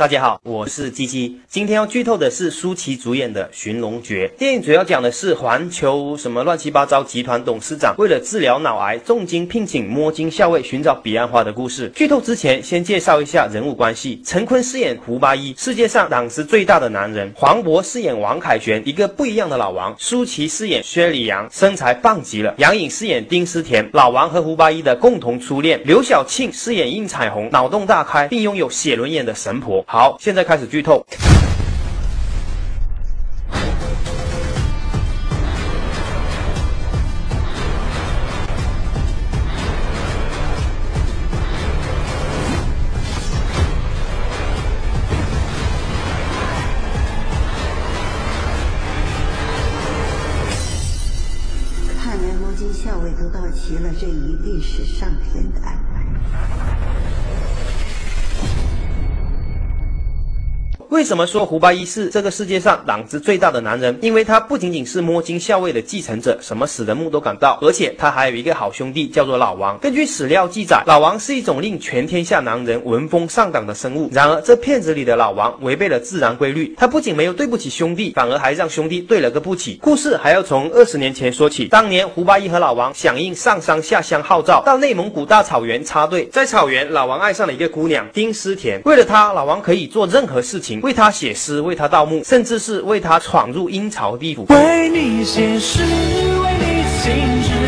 大家好，我是鸡鸡。今天要剧透的是舒淇主演的《寻龙诀》。电影主要讲的是环球什么乱七八糟集团董事长为了治疗脑癌，重金聘请摸金校尉寻找彼岸花的故事。剧透之前，先介绍一下人物关系。陈坤饰演胡八一，世界上胆子最大的男人；黄渤饰演王凯旋，一个不一样的老王；舒淇饰演薛礼阳，身材棒极了；杨颖饰演丁思甜，老王和胡八一的共同初恋；刘晓庆饰演应彩虹，脑洞大开并拥有写轮眼的神婆。好，现在开始剧透。看来摸金校尉都到齐了，这一定是上天的安排。为什么说胡八一是这个世界上胆子最大的男人？因为他不仅仅是摸金校尉的继承者，什么死人墓都敢盗，而且他还有一个好兄弟，叫做老王。根据史料记载，老王是一种令全天下男人闻风丧胆的生物。然而，这片子里的老王违背了自然规律，他不仅没有对不起兄弟，反而还让兄弟对了个不起。故事还要从二十年前说起。当年胡八一和老王响应上山下乡号召，到内蒙古大草原插队。在草原，老王爱上了一个姑娘丁思甜，为了她，老王可以做任何事情。为他写诗，为他盗墓，甚至是为他闯入阴曹地府。为你写诗，为你静止，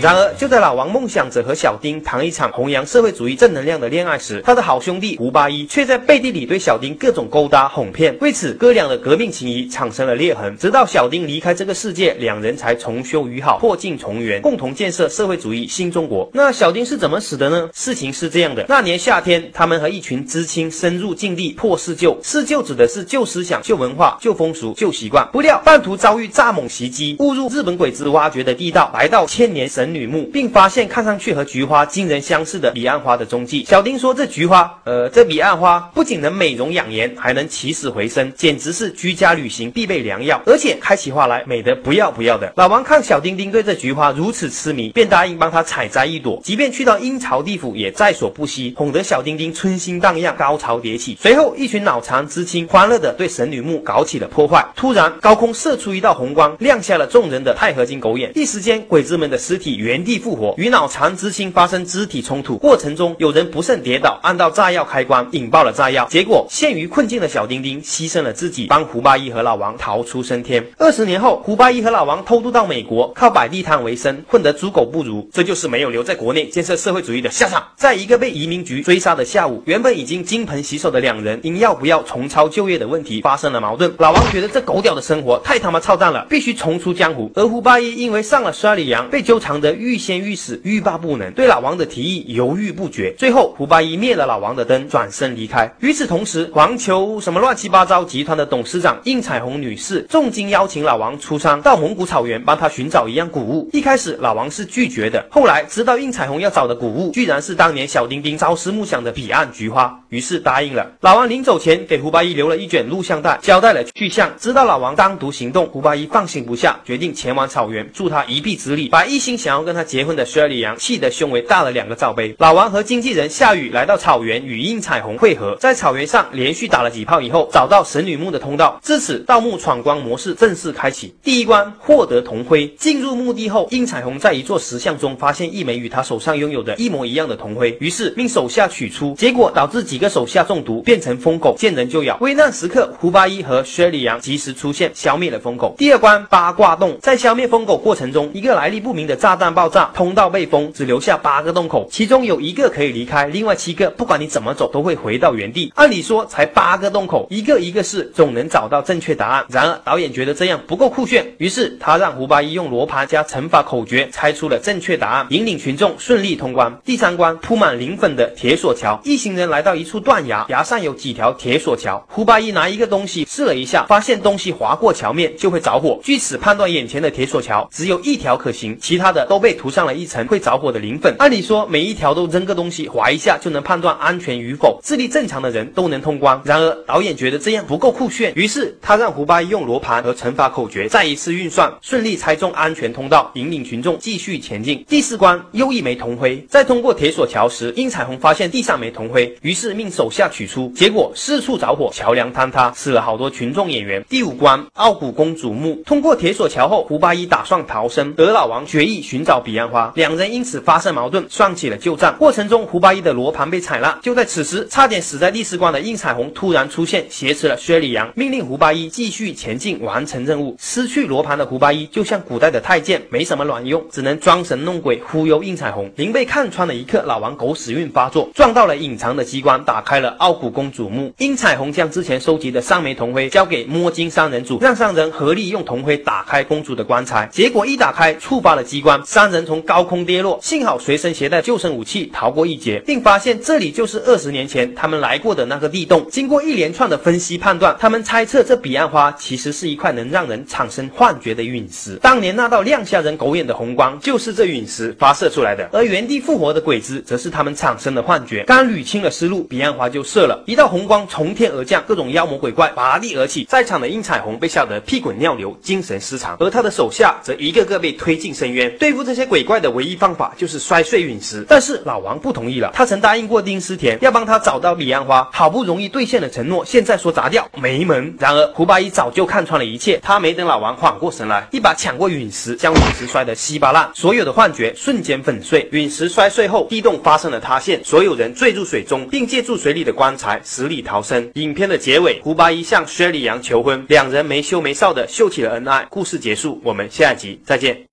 然而，就在老王梦想着和小丁谈一场弘扬社会主义正能量的恋爱时，他的好兄弟胡八一却在背地里对小丁各种勾搭哄骗。为此，哥俩的革命情谊产生了裂痕。直到小丁离开这个世界，两人才重修于好，破镜重圆，共同建设社会主义新中国。那小丁是怎么死的呢？事情是这样的：那年夏天，他们和一群知青深入禁地破四旧。四旧指的是旧思想、旧文化、旧风俗、旧习惯。不料半途遭遇蚱蜢袭击，误入日本鬼子挖掘的地道，来到千年神神女墓，并发现看上去和菊花惊人相似的彼岸花的踪迹。小丁说：“这菊花，呃，这彼岸花不仅能美容养颜，还能起死回生，简直是居家旅行必备良药。而且开起花来美得不要不要的。”老王看小丁丁对这菊花如此痴迷，便答应帮他采摘一朵，即便去到阴曹地府也在所不惜，哄得小丁丁春心荡漾，高潮迭起。随后，一群脑残知青欢乐地对神女墓搞起了破坏。突然，高空射出一道红光，亮瞎了众人的钛合金狗眼。一时间，鬼子们的尸体原地复活，与脑残知青发生肢体冲突。过程中，有人不慎跌倒，按到炸药开关，引爆了炸药。结果，陷于困境的小丁丁牺牲了自己，帮胡八一和老王逃出升天。二十年后，胡八一和老王偷渡到美国，靠摆地摊为生，混得猪狗不如。这就是没有留在国内建设社会主义的下场。在一个被移民局追杀的下午，原本已经金盆洗手的两人，因要不要重操旧业的问题发生了矛盾。老王觉得这狗屌的生活太他妈操蛋了，必须重出江湖。而胡八一因为上了衰里阳，被纠缠的得欲仙欲死，欲罢不能，对老王的提议犹豫不决。最后，胡八一灭了老王的灯，转身离开。与此同时，环球什么乱七八糟集团的董事长应彩虹女士重金邀请老王出山到蒙古草原帮他寻找一样古物。一开始，老王是拒绝的，后来知道应彩虹要找的古物居然是当年小丁丁朝思暮想的彼岸菊花，于是答应了。老王临走前给胡八一留了一卷录像带，交代了去向。知道老王单独行动，胡八一放心不下，决定前往草原助他一臂之力，把一心想要跟他结婚的薛里阳气得胸围大了两个罩杯。老王和经纪人夏雨来到草原与应彩虹会合，在草原上连续打了几炮以后，找到神女墓的通道，至此盗墓闯关模式正式开启。第一关获得铜徽，进入墓地后，应彩虹在一座石像中发现一枚与他手上拥有的一模一样的铜徽，于是命手下取出，结果导致几个手下中毒，变成疯狗，见人就咬。危难时刻，胡八一和薛里阳及时出现，消灭了疯狗。第二关八卦洞，在消灭疯狗过程中，一个来历不明的炸弹爆炸，通道被封，只留下八个洞口，其中有一个可以离开，另外七个不管你怎么走都会回到原地。按理说才八个洞口，一个一个试，总能找到正确答案。然而导演觉得这样不够酷炫，于是他让胡八一用罗盘加乘法口诀猜出了正确答案，引领群众顺利通关。第三关铺满磷粉的铁索桥，一行人来到一处断崖，崖上有几条铁索桥。胡八一拿一个东西试了一下，发现东西划过桥面就会着火。据此判断，眼前的铁索桥只有一条可行，其他的都都被涂上了一层会着火的磷粉。按理说，每一条都扔个东西划一下就能判断安全与否，智力正常的人都能通关。然而导演觉得这样不够酷炫，于是他让胡八一用罗盘和乘法口诀再一次运算，顺利猜中安全通道，引领群众继续前进。第四关又一枚铜灰，在通过铁索桥时，殷彩虹发现地上没铜灰，于是命手下取出，结果四处着火，桥梁坍塌，死了好多群众演员。第五关傲骨公主墓，通过铁索桥后，胡八一打算逃生，而老王决意寻找彼岸花，两人因此发生矛盾，算起了旧账。过程中，胡八一的罗盘被采纳。就在此时，差点死在第四关的殷彩虹突然出现，挟持了薛礼阳，命令胡八一继续前进，完成任务。失去罗盘的胡八一就像古代的太监，没什么卵用，只能装神弄鬼忽悠殷彩虹。临被看穿的一刻，老王狗屎运发作，撞到了隐藏的机关，打开了傲骨公主墓。殷彩虹将之前收集的三枚铜徽交给摸金三人组，让三人合力用铜徽打开公主的棺材。结果一打开，触发了机关，三人从高空跌落，幸好随身携带救生武器，逃过一劫，并发现这里就是二十年前他们来过的那个地洞。经过一连串的分析判断，他们猜测这彼岸花其实是一块能让人产生幻觉的陨石。当年那道亮瞎人狗眼的红光，就是这陨石发射出来的。而原地复活的鬼子，则是他们产生的幻觉。刚捋清了思路，彼岸花就射了一道红光从天而降，各种妖魔鬼怪拔地而起。在场的殷彩虹被吓得屁滚尿流，精神失常，而他的手下则一个个被推进深渊。对付这些鬼怪的唯一方法就是摔碎陨石，但是老王不同意了。他曾答应过丁思甜要帮他找到彼岸花，好不容易兑现了承诺，现在说砸掉没门。然而胡八一早就看穿了一切，他没等老王缓过神来，一把抢过陨石，将陨石摔得稀巴烂，所有的幻觉瞬间粉碎。陨石摔碎后，地洞发生了塌陷，所有人坠入水中，并借助水里的棺材死里逃生。影片的结尾，胡八一向薛里阳求婚，两人没羞没臊的秀起了恩爱。故事结束，我们下一集再见。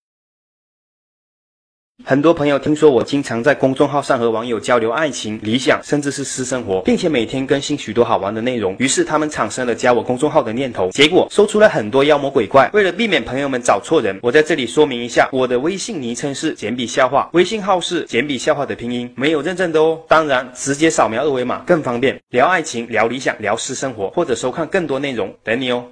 很多朋友听说我经常在公众号上和网友交流爱情、理想，甚至是私生活，并且每天更新许多好玩的内容，于是他们产生了加我公众号的念头，结果搜出了很多妖魔鬼怪。为了避免朋友们找错人，我在这里说明一下，我的微信昵称是简笔笑话，微信号是简笔笑话的拼音，没有认证的哦。当然，直接扫描二维码更方便，聊爱情、聊理想、聊私生活，或者收看更多内容，等你哦。